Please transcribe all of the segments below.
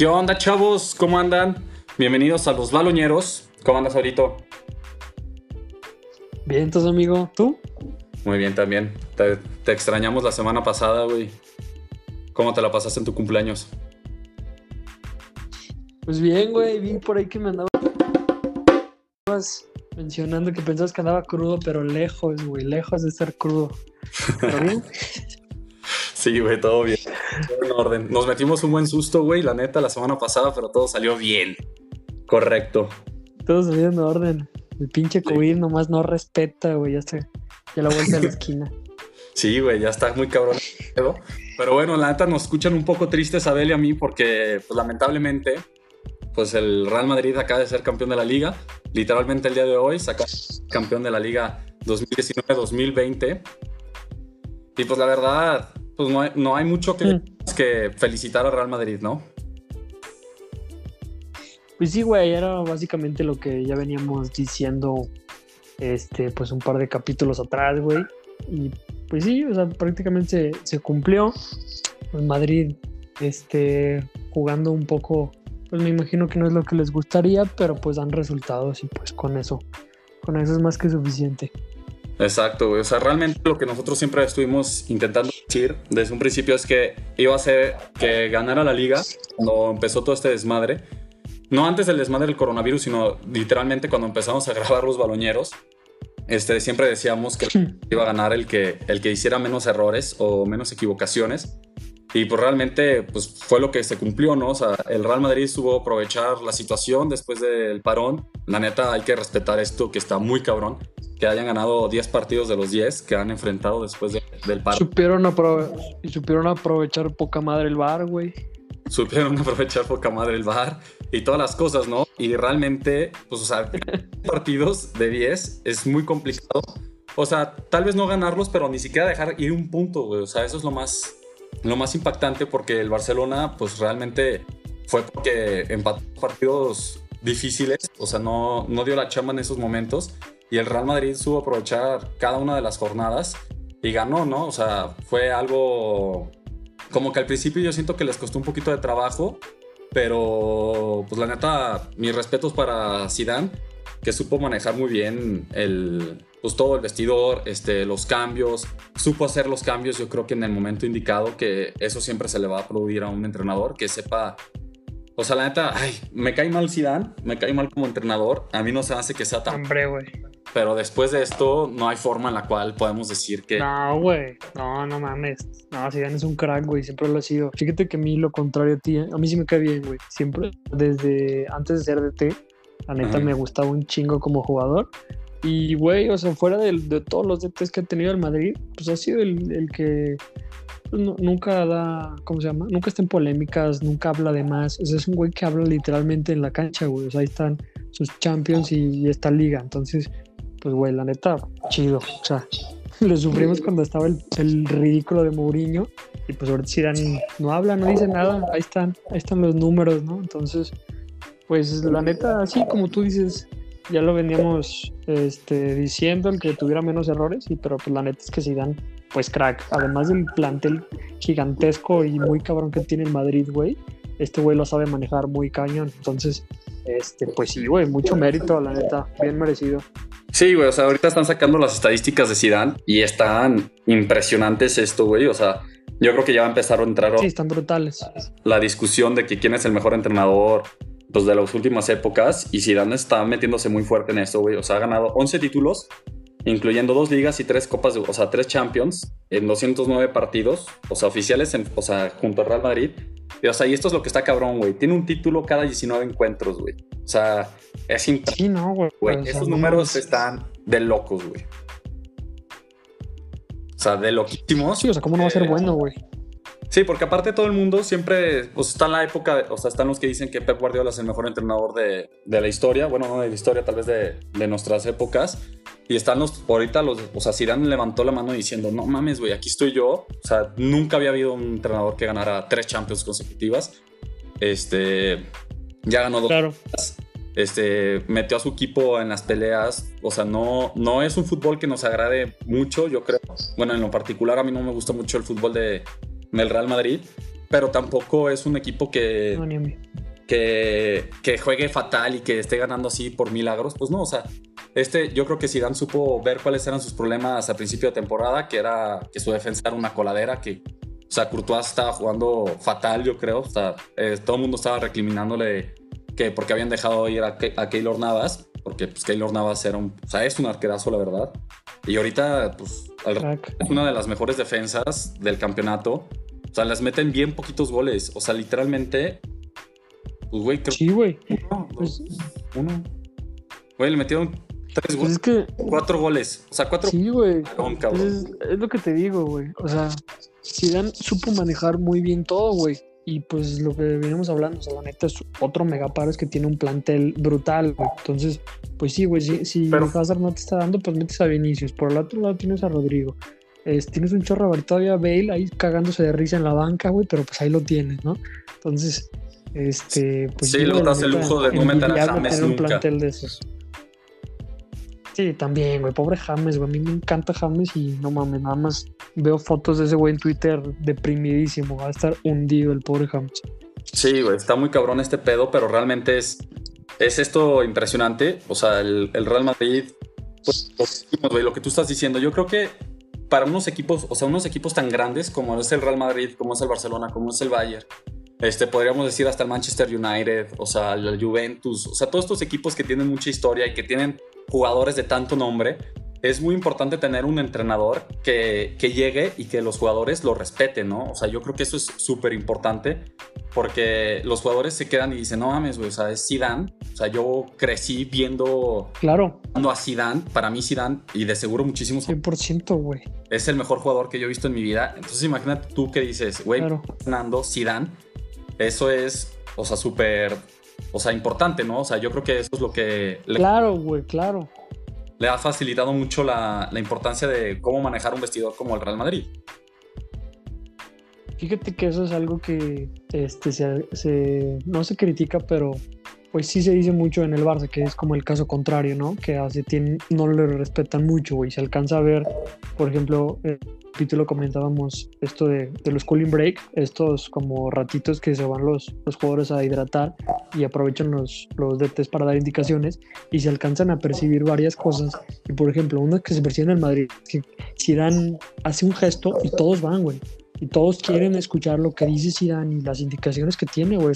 ¿Qué onda, chavos? ¿Cómo andan? Bienvenidos a los Baloñeros. ¿Cómo andas ahorita? Bien, entonces, amigo. ¿Tú? Muy bien también. Te, te extrañamos la semana pasada, güey. ¿Cómo te la pasaste en tu cumpleaños? Pues bien, güey. Vi por ahí que me andabas mencionando que pensabas que andaba crudo, pero lejos, güey. Lejos de ser crudo. ¿Todo bien? Sí, güey, todo bien. Todo en orden. Nos metimos un buen susto, güey, la neta, la semana pasada, pero todo salió bien. Correcto. Todo salió en orden. El pinche COVID nomás no respeta, güey. Ya está. Ya la vuelta a la esquina. Sí, güey, ya está muy cabrón. Pero bueno, la neta nos escuchan un poco tristes a Abel y a mí porque, pues lamentablemente, pues el Real Madrid acaba de ser campeón de la liga. Literalmente el día de hoy saca campeón de la liga 2019-2020. Y pues la verdad, pues no hay, no hay mucho que, Mm. que felicitar al Real Madrid, ¿no? Pues sí, güey, era básicamente lo que ya veníamos diciendo, este, pues un par de capítulos atrás, güey. Y pues sí, o sea, prácticamente se, se cumplió. En Madrid, este, jugando un poco, pues me imagino que no es lo que les gustaría, pero pues dan resultados y pues con eso, con eso es más que suficiente. Exacto, güey. O sea, realmente lo que nosotros siempre estuvimos intentando decir desde un principio es que iba a ser que ganara la liga cuando empezó todo este desmadre. No antes del desmadre del coronavirus, sino literalmente cuando empezamos a grabar los baloñeros. Este, siempre decíamos que iba a ganar el que, el que hiciera menos errores o menos equivocaciones. Y pues realmente pues fue lo que se cumplió, ¿no? O sea, el Real Madrid supo aprovechar la situación después del parón. La neta hay que respetar esto que está muy cabrón. Que hayan ganado 10 partidos de los 10 que han enfrentado después de- del parón. Supieron, aprove- supieron aprovechar poca madre el bar, güey. supieron aprovechar poca madre el bar y todas las cosas, ¿no? Y realmente, pues, o sea, partidos de 10 es muy complicado. O sea, tal vez no ganarlos, pero ni siquiera dejar ir un punto, güey. O sea, eso es lo más, lo más impactante porque el Barcelona, pues, realmente fue porque empató partidos difíciles, o sea, no, no dio la chamba en esos momentos y el Real Madrid supo aprovechar cada una de las jornadas y ganó, ¿no? O sea, fue algo como que al principio yo siento que les costó un poquito de trabajo, pero pues la neta, mis respetos para Zidane, que supo manejar muy bien el, pues todo el vestidor, este, los cambios, supo hacer los cambios, yo creo que en el momento indicado, que eso siempre se le va a aplaudir a un entrenador, que sepa, o sea, la neta, ay, me cae mal Zidane, me cae mal como entrenador, a mí no se hace que sea tan, Hombre, güey. Pero después de esto no hay forma en la cual podemos decir que... No, güey. No, no mames. No, Zidane es un crack, güey. Siempre lo ha sido. Fíjate que a mí lo contrario a ti, a mí sí me cae bien, güey. Siempre, desde antes de ser DT, la neta Ajá. me gustaba un chingo como jugador. Y, güey, o sea, fuera del- de, todos los DTs que ha tenido el Madrid, pues ha sido el, el que pues, nu- nunca da, ¿cómo se llama? Nunca está en polémicas, nunca habla de más. O sea, es un güey que habla literalmente en la cancha, güey. O sea, ahí están sus champions y, y esta liga. Entonces, pues, güey, la neta, chido. O sea, lo sufrimos cuando estaba el, el ridículo de Mourinho. Y pues ahorita Zidane no habla, no dice nada. Ahí están, ahí están los números, ¿no? Entonces, pues la neta, así como tú dices, ya lo veníamos este, diciendo, el que tuviera menos errores. Y, pero pues la neta es que Zidane, pues crack. Además del plantel gigantesco y muy cabrón que tiene el Madrid, güey. Este güey lo sabe manejar muy cañón. Entonces, este, pues sí, güey, mucho mérito, la neta, bien merecido. Sí, güey, o sea, ahorita están sacando las estadísticas de Zidane y están impresionantes esto, güey, o sea, yo creo que ya va a empezar a entrar Sí, están brutales. la discusión de que quién es el mejor entrenador pues, de las últimas épocas y Zidane está metiéndose muy fuerte en esto, güey, o sea, ha ganado 11 títulos, incluyendo dos ligas y tres copas, de- o sea, tres Champions en 209 partidos, o sea, oficiales, en- o sea, junto al Real Madrid. Y, o sea, y esto es lo que está cabrón, güey, tiene un título cada 19 encuentros, güey. O sea, es impresionante. Sí, no, güey. Güey, esos números están de locos, güey. O sea, de loquísimos. Sí, o sea, ¿cómo no va a ser Eh, bueno, güey? Sí, porque aparte todo el mundo siempre, pues está en la época, o sea, están los que dicen que Pep Guardiola es el mejor entrenador de, de la historia, bueno, no de la historia, tal vez de, de nuestras épocas. Y están los, ahorita los, o sea, Zidane levantó la mano diciendo, no mames, güey, aquí estoy yo. O sea, nunca había habido un entrenador que ganara tres Champions consecutivas. Este, ya ganó dos. Claro. Este, metió a su equipo en las peleas. O sea, no, no es un fútbol que nos agrade mucho, yo creo. Bueno, en lo particular a mí no me gusta mucho el fútbol de, del Real Madrid, pero tampoco es un equipo que, No, que, que juegue fatal y que esté ganando así por milagros, pues no, o sea, este, yo creo que Zidane supo ver cuáles eran sus problemas a principio de temporada, que era que su defensa era una coladera, que, o sea, Courtois estaba jugando fatal, yo creo, o sea, eh, todo el mundo estaba recriminándole que porque habían dejado ir a, a Keylor Navas, porque pues Keylor Navas era un, o sea, es un arquerazo, la verdad, y ahorita, pues, es una de las mejores defensas del campeonato, o sea, les meten bien poquitos goles, o sea, literalmente pues, güey, creo Sí, güey. Uno, Pues, uno. Güey, le metieron tres pues goles. es que. Cuatro goles. O sea, cuatro. Sí, güey. Cabrón, cabrón. Es, es lo que te digo, güey. O sea, Zidane supo manejar muy bien todo, güey. Y pues lo que venimos hablando, o sea, la neta es otro megaparo es que tiene un plantel brutal, güey. Entonces, pues sí, güey, si, si Pero- Hazard no te está dando, pues metes a Vinicius. Por el otro lado tienes a Rodrigo. Es- tienes un chorro, todavía Bale ahí cagándose de risa en la banca, güey, pero pues ahí lo tienes, ¿no? Entonces, este, pues Sí, lo das el lujo de no meter a James tener un nunca. plantel de esos. Sí, también, güey, pobre James, güey. A mí me encanta James y no mames, nada más veo fotos de ese güey en Twitter deprimidísimo. Va a estar hundido el pobre James. Sí, güey, está muy cabrón este pedo, pero realmente es, es esto impresionante. O sea, el, el Real Madrid, pues, lo que tú estás diciendo, yo creo que para unos equipos, o sea, unos equipos tan grandes como es el Real Madrid, como es el Barcelona, como es el Bayern, este, podríamos decir hasta el Manchester United, o sea, el Juventus, o sea, todos estos equipos que tienen mucha historia y que tienen jugadores de tanto nombre, es muy importante tener un entrenador que, que llegue y que los jugadores lo respeten, ¿no? O sea, yo creo que eso es súper importante porque los jugadores se quedan y dicen, no mames, güey, o sea, es Zidane. O sea, yo crecí viendo Claro, a Zidane, para mí Zidane, y de seguro muchísimos, 100%, güey. es el mejor jugador que yo he visto en mi vida. Entonces imagínate tú que dices, güey, Claro. Fernando Zidane, eso es, o sea, súper, o sea, importante, ¿no? O sea, yo creo que eso es lo que le, Claro, güey, claro. Le ha facilitado mucho la, la importancia de cómo manejar un vestidor como el Real Madrid. Fíjate que eso es algo que este, se, no se critica, pero pues sí se dice mucho en el Barça, que es como el caso contrario, ¿no? Que Setién no le respetan mucho, güey. Se alcanza a ver, por ejemplo, el capítulo comentábamos esto de, los cooling break, estos como ratitos que se van los, los jugadores a hidratar y aprovechan los, los DTs para dar indicaciones y se alcanzan a percibir varias cosas. Y por ejemplo, una que se percibe en el Madrid, que Zidane hace un gesto y todos van, güey y todos quieren escuchar lo que dice Zidane y las indicaciones que tiene, güey,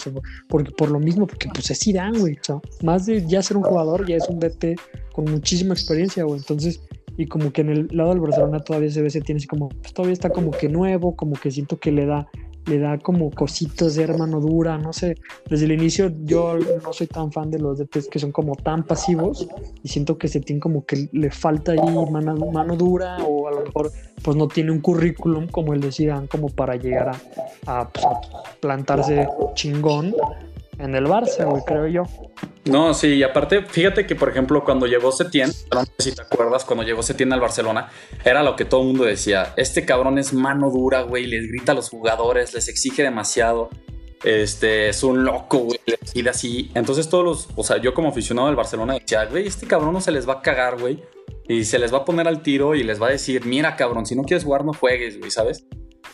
porque por lo mismo, porque pues es Zidane, güey, más de ya ser un jugador, ya es un DT con muchísima experiencia, güey, entonces, y como que en el lado del Barcelona todavía se ve, se tiene así como, pues todavía está como que nuevo, como que siento que le da, le da como cositas de hermano dura, no sé, desde el inicio yo no soy tan fan de los DTs que son como tan pasivos y siento que se tiene como que le falta ahí mano, mano dura o a lo mejor pues no tiene un currículum como el de Zidane como para llegar a, pues, plantarse chingón en el Barça, creo yo. No, sí, y aparte, fíjate que, por ejemplo, cuando llegó Setién, no si te acuerdas, cuando llegó Setién al Barcelona, era lo que todo el mundo decía, este cabrón es mano dura, güey, les grita a los jugadores, les exige demasiado, este, es un loco, güey, así. Entonces todos los, o sea, yo como aficionado del Barcelona decía, güey, este cabrón no se les va a cagar, güey, y se les va a poner al tiro y les va a decir, mira, cabrón, si no quieres jugar, no juegues, güey, ¿sabes?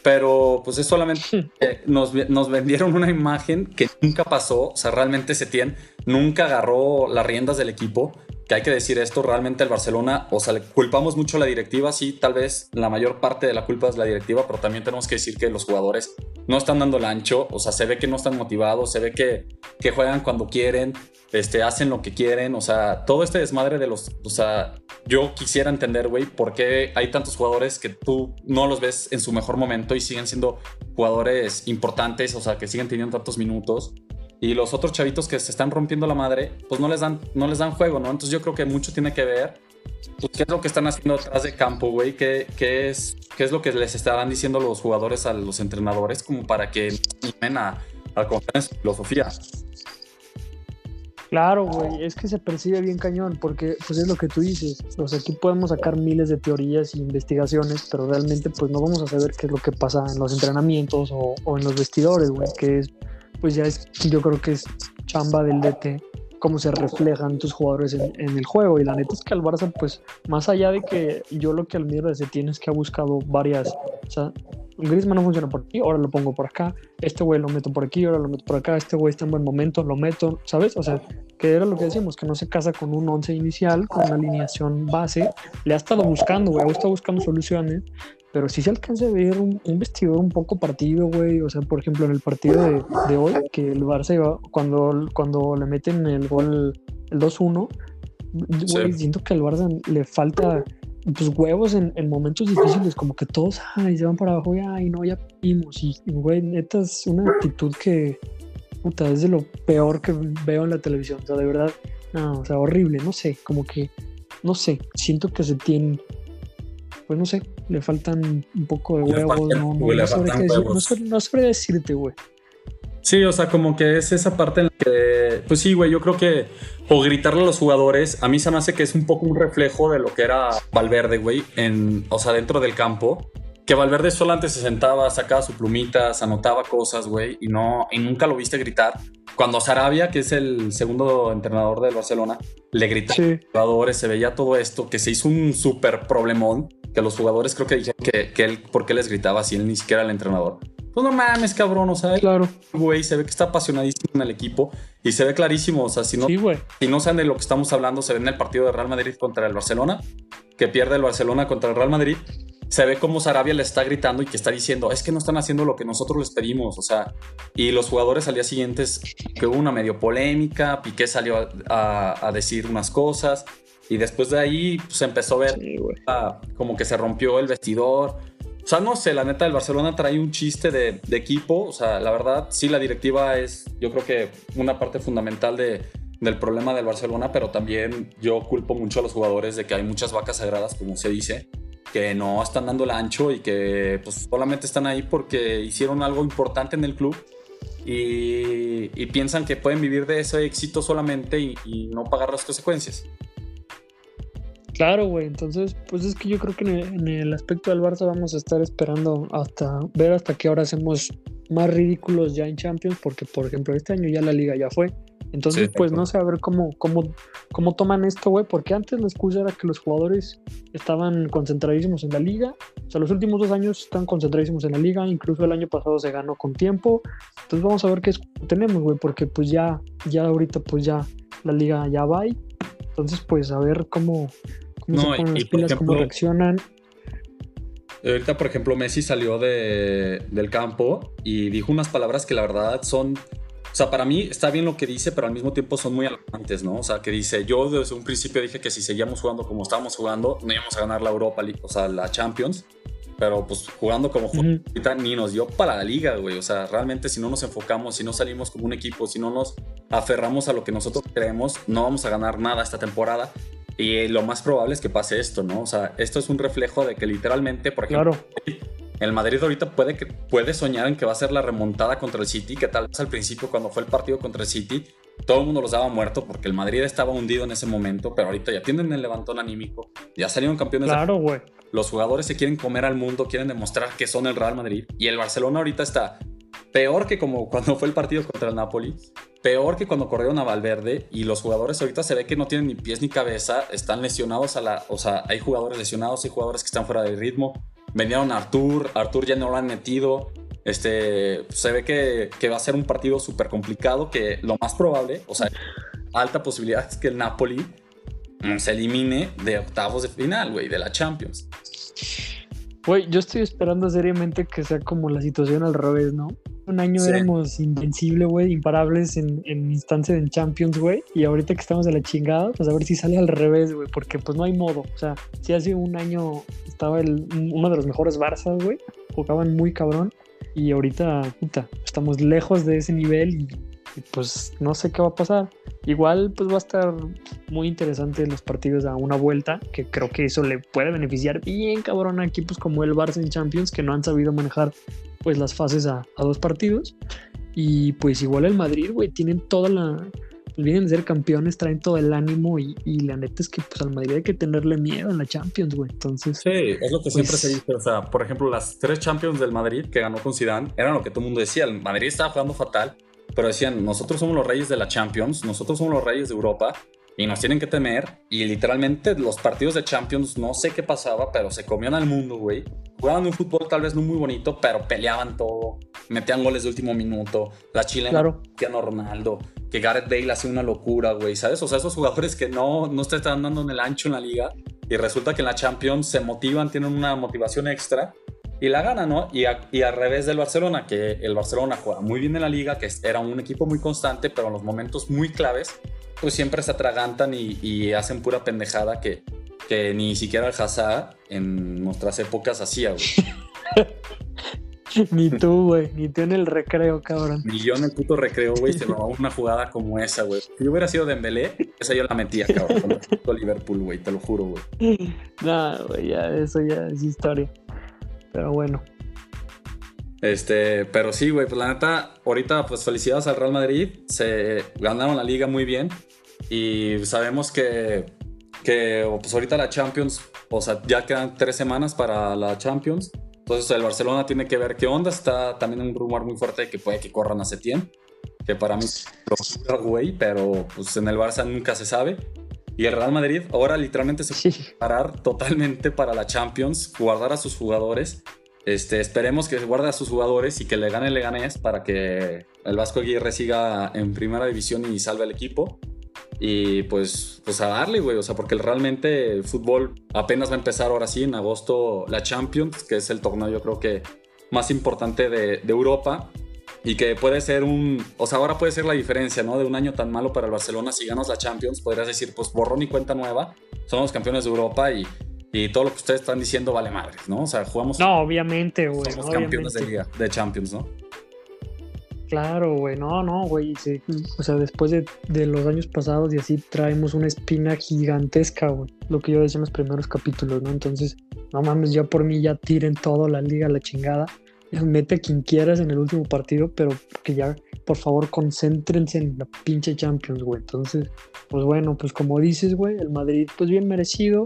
Pero pues es solamente eh, nos, nos vendieron una imagen que nunca pasó. O sea, realmente Setién nunca agarró las riendas del equipo. Que hay que decir esto, realmente el Barcelona, o sea, le culpamos mucho a la directiva, sí, tal vez la mayor parte de la culpa es la directiva, pero también tenemos que decir que los jugadores no están dando el ancho, o sea, se ve que no están motivados, se ve que, que juegan cuando quieren, este, hacen lo que quieren, o sea, todo este desmadre de los, o sea, yo quisiera entender, güey, por qué hay tantos jugadores que tú no los ves en su mejor momento y siguen siendo jugadores importantes, o sea, que siguen teniendo tantos minutos. Y los otros chavitos que se están rompiendo la madre, pues no les dan, no les dan juego, ¿no? Entonces yo creo que mucho tiene que ver pues, qué es lo que están haciendo atrás de campo, güey, ¿Qué, es, qué es lo que les estarán diciendo los jugadores a los entrenadores como para que animen a, a confiar en su filosofía. Claro, güey, es que se percibe bien cañón, porque pues es lo que tú dices. O sea, aquí podemos sacar miles de teorías e investigaciones, pero realmente pues no vamos a saber qué es lo que pasa en los entrenamientos o, o en los vestidores, güey, que es, pues ya es, yo creo que es chamba del DT, cómo se reflejan tus jugadores en, en el juego. Y la neta es que al Barça, pues, más allá de que yo lo que admiro de Setién es que ha buscado varias, o sea, Griezmann no funciona por aquí, ahora lo pongo por acá, este güey lo meto por aquí, ahora lo meto por acá, este güey está en buen momento, lo meto, ¿sabes? O sea, que era lo que decíamos, que no se casa con un once inicial, con una alineación base, le ha estado buscando, güey, ha estado buscando soluciones, pero sí se alcanza a ver un, vestidor un poco partido, güey, o sea, por ejemplo, en el partido de, de hoy, que el Barça iba, cuando, cuando le meten el gol, el 2-1, güey, siento que al Barça le falta pues huevos en, momentos difíciles, como que todos ay, se van para abajo y ay, no, ya vimos. Y, güey, neta es una actitud que, puta, es de lo peor que veo en la televisión. O sea, de verdad, no, o sea, horrible, no sé, como que, no sé, siento que se tiene, pues no sé, le faltan un poco de huevos, no, no, no, sabré decirte, güey. Sí, o sea, como que es esa parte en la que, pues sí, güey, yo creo que, o gritarle a los jugadores, a mí se me hace que es un poco un reflejo de lo que era Valverde, güey, en, o sea, dentro del campo. Que Valverde solo antes se sentaba, sacaba su plumita, anotaba cosas, güey, y no, y nunca lo viste gritar. Cuando Sarabia, que es el segundo entrenador del Barcelona, le gritaba a los jugadores, se veía todo esto, que se hizo un súper problemón, que los jugadores creo que dijeron que, que él, ¿por qué les gritaba si él ni siquiera era el entrenador? Pues no mames, cabrón, o sea, claro. güey, se ve que está apasionadísimo en el equipo y se ve clarísimo, o sea, si no, si no saben de lo que estamos hablando, se ve en el partido de Real Madrid contra el Barcelona, que pierde el Barcelona contra el Real Madrid, se ve como Sarabia le está gritando y que está diciendo, es que no están haciendo lo que nosotros les pedimos, o sea, y los jugadores al día siguiente, que hubo una medio polémica, Piqué salió a, decir unas cosas, y después de ahí pues, se empezó a ver como que se rompió el vestidor, o sea, no sé, la neta, el Barcelona trae un chiste de, equipo. O sea, la verdad, sí, la directiva es, yo creo que una parte fundamental de, del problema del Barcelona, pero también yo culpo mucho a los jugadores de que hay muchas vacas sagradas, como se dice, que no están dando el ancho y que pues, solamente están ahí porque hicieron algo importante en el club y, piensan que pueden vivir de ese éxito solamente y, y no pagar las consecuencias. Claro, güey. Entonces, pues es que yo creo que en el, aspecto del Barça vamos a estar esperando hasta ver hasta qué hora hacemos más ridículos ya en Champions, porque por ejemplo este año ya la liga ya fue. Entonces, pues no sé a ver cómo, cómo, cómo toman esto, güey, porque antes la excusa era que los jugadores estaban concentradísimos en la liga. O sea, los últimos dos años están concentradísimos en la liga, incluso el año pasado se ganó con tiempo. Entonces vamos a ver qué tenemos, güey, porque pues ya, ya ahorita pues ya la liga ya va. Entonces, pues a ver cómo, no, y, por ejemplo, reaccionan. Ahorita, por ejemplo, Messi salió de, del campo y dijo unas palabras que la verdad son. O sea, para mí está bien lo que dice, pero al mismo tiempo son muy alarmantes, ¿no? O sea, que dice, yo desde un principio dije que si seguíamos jugando como estábamos jugando, no íbamos a ganar la Europa League, o sea, la Champions. Pero pues jugando como ahorita ni nos dio para la liga, güey. O sea, realmente si no nos enfocamos, si no salimos como un equipo, si no nos aferramos a lo que nosotros creemos, no vamos a ganar nada esta temporada. Y lo más probable es que pase esto, ¿no? O sea, esto es un reflejo de que literalmente, por ejemplo, el Madrid ahorita puede, que, puede soñar en que va a ser la remontada contra el City, que tal vez al principio cuando fue el partido contra el City, todo el mundo los daba muerto porque el Madrid estaba hundido en ese momento, pero ahorita ya tienen el levantón anímico, ya salieron campeones. Claro, güey. Los jugadores se quieren comer al mundo, quieren demostrar que son el Real Madrid y el Barcelona ahorita está peor que como cuando fue el partido contra el Napoli, peor que cuando corrieron a Valverde y los jugadores ahorita se ve que no tienen ni pies ni cabeza, están lesionados a la, o sea, hay jugadores lesionados, hay jugadores que están fuera de ritmo. Venían a Artur, Artur ya no lo han metido. Este, se ve que, que va a ser un partido súper complicado, que lo más probable, o sea, alta posibilidad es que el Napoli se elimine de octavos de final, güey, de la Champions. Güey, yo estoy esperando seriamente que sea como la situación al revés, ¿no? Un año éramos invencibles, güey, imparables en, en instancia en Champions, güey. Y ahorita que estamos de la chingada, pues a ver si sale al revés, güey, porque pues no hay modo. O sea, si hace un año estaba el, uno de los mejores Barça, güey, jugaban muy cabrón. Y ahorita, puta, estamos lejos de ese nivel y y pues no sé qué va a pasar. Igual pues va a estar muy interesante los partidos a una vuelta, que creo que eso le puede beneficiar bien cabrón a equipos como el Barça en Champions que no han sabido manejar pues las fases a, dos partidos. Y pues igual el Madrid, güey, tienen toda la... Vienen de ser campeones, traen todo el ánimo y, la neta es que pues al Madrid hay que tenerle miedo en la Champions, güey. Entonces... Sí, es lo que siempre pues se dice. O sea, por ejemplo, las tres Champions del Madrid que ganó con Zidane eran lo que todo el mundo decía. El Madrid estaba jugando fatal pero decían, nosotros somos los reyes de la Champions, nosotros somos los reyes de Europa y nos tienen que temer. Y literalmente los partidos de Champions, no sé qué pasaba, pero se comían al mundo, güey. Jugaban un fútbol tal vez no muy bonito, pero peleaban todo. Metían goles de último minuto. La chilena, Claro. Cristiano Ronaldo. Que Gareth Bale hace una locura, güey, ¿sabes? O sea, esos jugadores que no, no te están dando en el ancho en la liga. Y resulta que en la Champions se motivan, tienen una motivación extra y la gana, ¿no? Y, a- y al revés del Barcelona, que el Barcelona juega muy bien en la liga, que era un equipo muy constante, pero en los momentos muy claves, pues siempre se atragantan y, y hacen pura pendejada que, que ni siquiera el Hazard en nuestras épocas hacía, güey. Ni tú, güey. Ni tú en el recreo, cabrón. Ni yo en el puto recreo, güey, se robaba una jugada como esa, güey. Si yo hubiera sido Dembélé, esa yo la metía, cabrón, con el puto Liverpool, güey, te lo juro, güey. No, güey, ya, eso ya es historia. Pero bueno. Este, pero sí, güey, pues la neta, ahorita, pues felicidades al Real Madrid. Se ganaron la liga muy bien. Y sabemos que, que pues ahorita la Champions, o sea, ya quedan tres semanas para la Champions. Entonces el Barcelona tiene que ver qué onda. Está también un rumor muy fuerte de que puede que corran a Setién. Que para mí es güey, pero pues en el Barça nunca se sabe. Y el Real Madrid ahora literalmente se Sí. preparar totalmente para la Champions, guardar a sus jugadores. Este, esperemos que guarde a sus jugadores y que le gane el Leganés para que el Vasco Aguirre siga en primera división y salve al equipo. Y pues, pues a darle, güey. O sea, porque realmente el fútbol apenas va a empezar ahora sí, en agosto, la Champions, que es el torneo yo creo que más importante de, de Europa. Y que puede ser un. O sea, ahora puede ser la diferencia, ¿no? De un año tan malo para el Barcelona. Si ganas la Champions, podrías decir, pues borrón y cuenta nueva. Somos campeones de Europa y, y todo lo que ustedes están diciendo vale madres, ¿no? O sea, jugamos. No, obviamente, güey. somos campeones de liga, de Champions, ¿no? Claro, güey. No, no, güey. sí. O sea, después de, de los años pasados y así traemos una espina gigantesca, güey. Lo que yo decía en los primeros capítulos, ¿no? Entonces, no mames, ya por mí ya tiren todo la liga a la chingada. Mete quien quieras en el último partido, pero que ya, por favor, concéntrense en la pinche Champions, güey. Entonces, pues bueno, pues como dices, güey, el Madrid, pues bien merecido.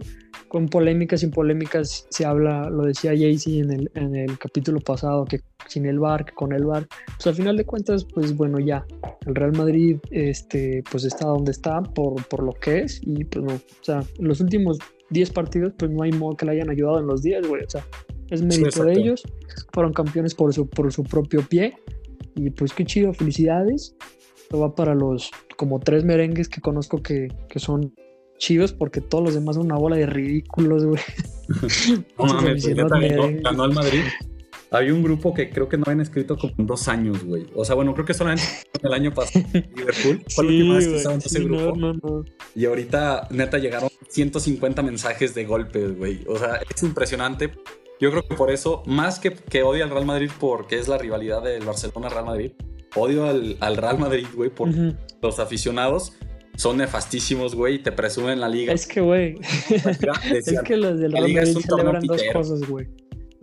Con polémicas, sin polémicas, se habla, lo decía Jaycee en el, en el capítulo pasado, que sin el VAR, que con el VAR, pues al final de cuentas, pues bueno, ya, el Real Madrid, este, pues está donde está por, por lo que es, y pues no, o sea, en los últimos 10 partidos, pues no hay modo que le hayan ayudado en los 10, güey, o sea, es mérito exacto. de ellos, fueron campeones por su, por su propio pie, y pues qué chido, felicidades, esto va para los como tres merengues que conozco que, que son chidos, porque todos los demás son una bola de ridículos, güey. No mames, neta, ganó, el Madrid. Hay un grupo que creo que no habían escrito como en dos años, güey. O sea, bueno, creo que solamente el año pasado Liverpool. Fue la última vez que güey, estaban en ese sí, grupo. no, no, no. Y ahorita, neta, llegaron 150 mensajes de golpes, güey. O sea, es impresionante. Yo creo que por eso, más que, que odio al Real Madrid porque es la rivalidad del Barcelona-Real Madrid, odio al, al Real Madrid, güey, porque Ujú. los aficionados son nefastísimos, güey, y te presumen la liga. Es que, güey, es que los del Real Madrid celebran dos cosas, güey.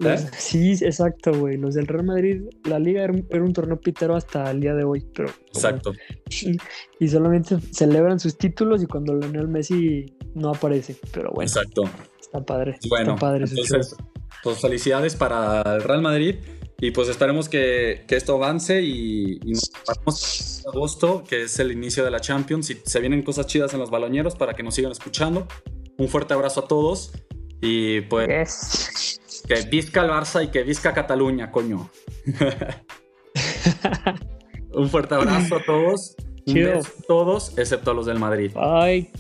¿Eh? Sí, exacto, güey. Los del Real Madrid, la liga era un, era un torneo pitero hasta el día de hoy, pero... Exacto. Y solamente celebran sus títulos y cuando Lionel Messi no aparece. Pero bueno, Exacto. está padre. Bueno, está padre entonces. Pues felicidades para el Real Madrid y pues esperemos que, que esto avance y, y nos preparamos en agosto, que es el inicio de la Champions y se vienen cosas chidas en los baloñeros para que nos sigan escuchando. Un fuerte abrazo a todos y pues Yes. que visca el Barça y que visca Cataluña, coño. Un fuerte abrazo a todos. Un Chido. beso a todos, excepto a los del Madrid. Bye.